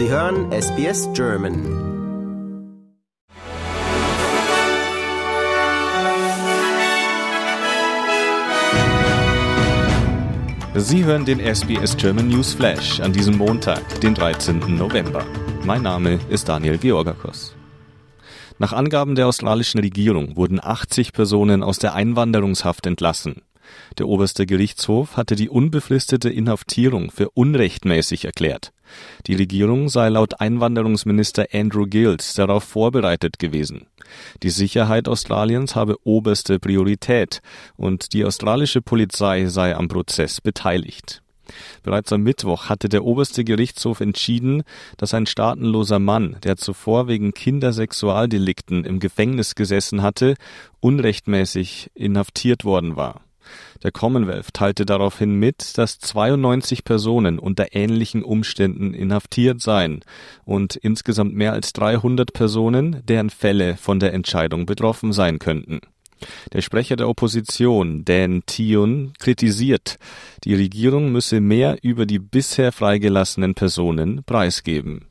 Sie hören SBS German. Sie hören den SBS German News Flash an diesem Montag, den 13. November. Mein Name ist Daniel Georgakos. Nach Angaben der australischen Regierung wurden 80 Personen aus der Einwanderungshaft entlassen. Der oberste Gerichtshof hatte die unbefristete Inhaftierung für unrechtmäßig erklärt. Die Regierung sei laut Einwanderungsminister Andrew Gills darauf vorbereitet gewesen. Die Sicherheit Australiens habe oberste Priorität und die australische Polizei sei am Prozess beteiligt. Bereits am Mittwoch hatte der oberste Gerichtshof entschieden, dass ein staatenloser Mann, der zuvor wegen Kindersexualdelikten im Gefängnis gesessen hatte, unrechtmäßig inhaftiert worden war. Der Commonwealth teilte daraufhin mit, dass 92 Personen unter ähnlichen Umständen inhaftiert seien und insgesamt mehr als 300 Personen, deren Fälle von der Entscheidung betroffen sein könnten. Der Sprecher der Opposition, Dan Tion, kritisiert, die Regierung müsse mehr über die bisher freigelassenen Personen preisgeben.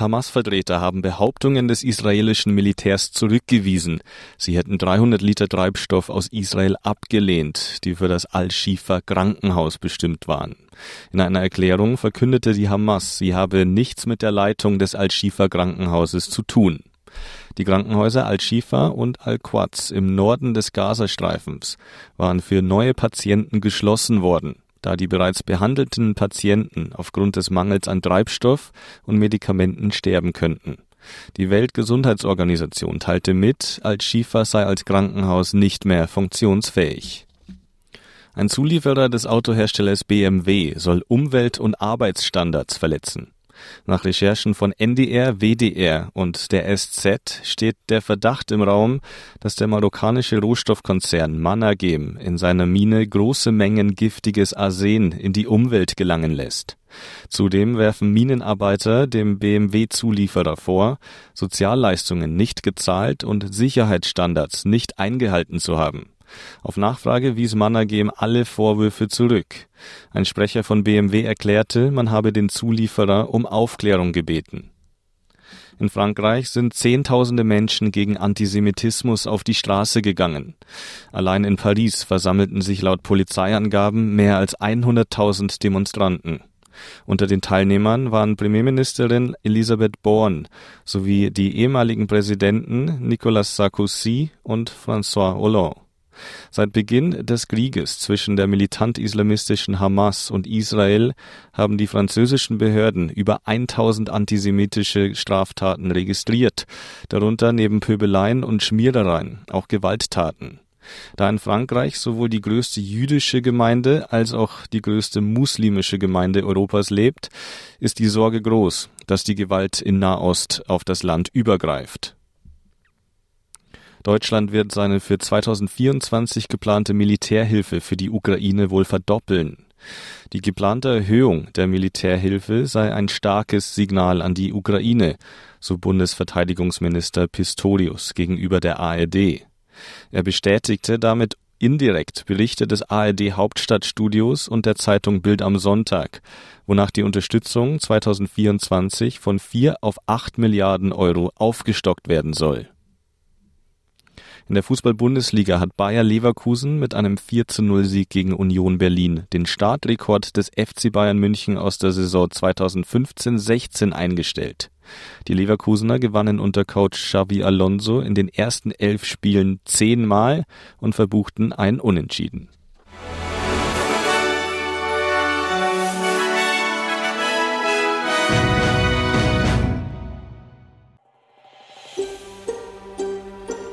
Hamas-Vertreter haben Behauptungen des israelischen Militärs zurückgewiesen. Sie hätten 300 Liter Treibstoff aus Israel abgelehnt, die für das Al-Shifa Krankenhaus bestimmt waren. In einer Erklärung verkündete die Hamas, sie habe nichts mit der Leitung des Al-Shifa Krankenhauses zu tun. Die Krankenhäuser Al-Shifa und Al-Quds im Norden des Gazastreifens waren für neue Patienten geschlossen worden da die bereits behandelten Patienten aufgrund des Mangels an Treibstoff und Medikamenten sterben könnten. Die Weltgesundheitsorganisation teilte mit, Al-Shifa sei als Krankenhaus nicht mehr funktionsfähig. Ein Zulieferer des Autoherstellers BMW soll Umwelt- und Arbeitsstandards verletzen. Nach Recherchen von NDR, WDR und der SZ steht der Verdacht im Raum, dass der marokkanische Rohstoffkonzern Managem in seiner Mine große Mengen giftiges Arsen in die Umwelt gelangen lässt. Zudem werfen Minenarbeiter dem BMW-Zulieferer vor, Sozialleistungen nicht gezahlt und Sicherheitsstandards nicht eingehalten zu haben. Auf Nachfrage wies Mannergem alle Vorwürfe zurück. Ein Sprecher von BMW erklärte, man habe den Zulieferer um Aufklärung gebeten. In Frankreich sind Zehntausende Menschen gegen Antisemitismus auf die Straße gegangen. Allein in Paris versammelten sich laut Polizeiangaben mehr als 100.000 Demonstranten. Unter den Teilnehmern waren Premierministerin Elisabeth Born sowie die ehemaligen Präsidenten Nicolas Sarkozy und François Hollande. Seit Beginn des Krieges zwischen der militant-islamistischen Hamas und Israel haben die französischen Behörden über 1000 antisemitische Straftaten registriert, darunter neben Pöbeleien und Schmierereien auch Gewalttaten. Da in Frankreich sowohl die größte jüdische Gemeinde als auch die größte muslimische Gemeinde Europas lebt, ist die Sorge groß, dass die Gewalt in Nahost auf das Land übergreift. Deutschland wird seine für 2024 geplante Militärhilfe für die Ukraine wohl verdoppeln. Die geplante Erhöhung der Militärhilfe sei ein starkes Signal an die Ukraine, so Bundesverteidigungsminister Pistorius gegenüber der ARD. Er bestätigte damit indirekt Berichte des ARD Hauptstadtstudios und der Zeitung Bild am Sonntag, wonach die Unterstützung 2024 von vier auf acht Milliarden Euro aufgestockt werden soll. In der Fußball-Bundesliga hat Bayer Leverkusen mit einem 4-0-Sieg gegen Union Berlin den Startrekord des FC Bayern München aus der Saison 2015-16 eingestellt. Die Leverkusener gewannen unter Coach Xavi Alonso in den ersten elf Spielen zehnmal und verbuchten ein Unentschieden.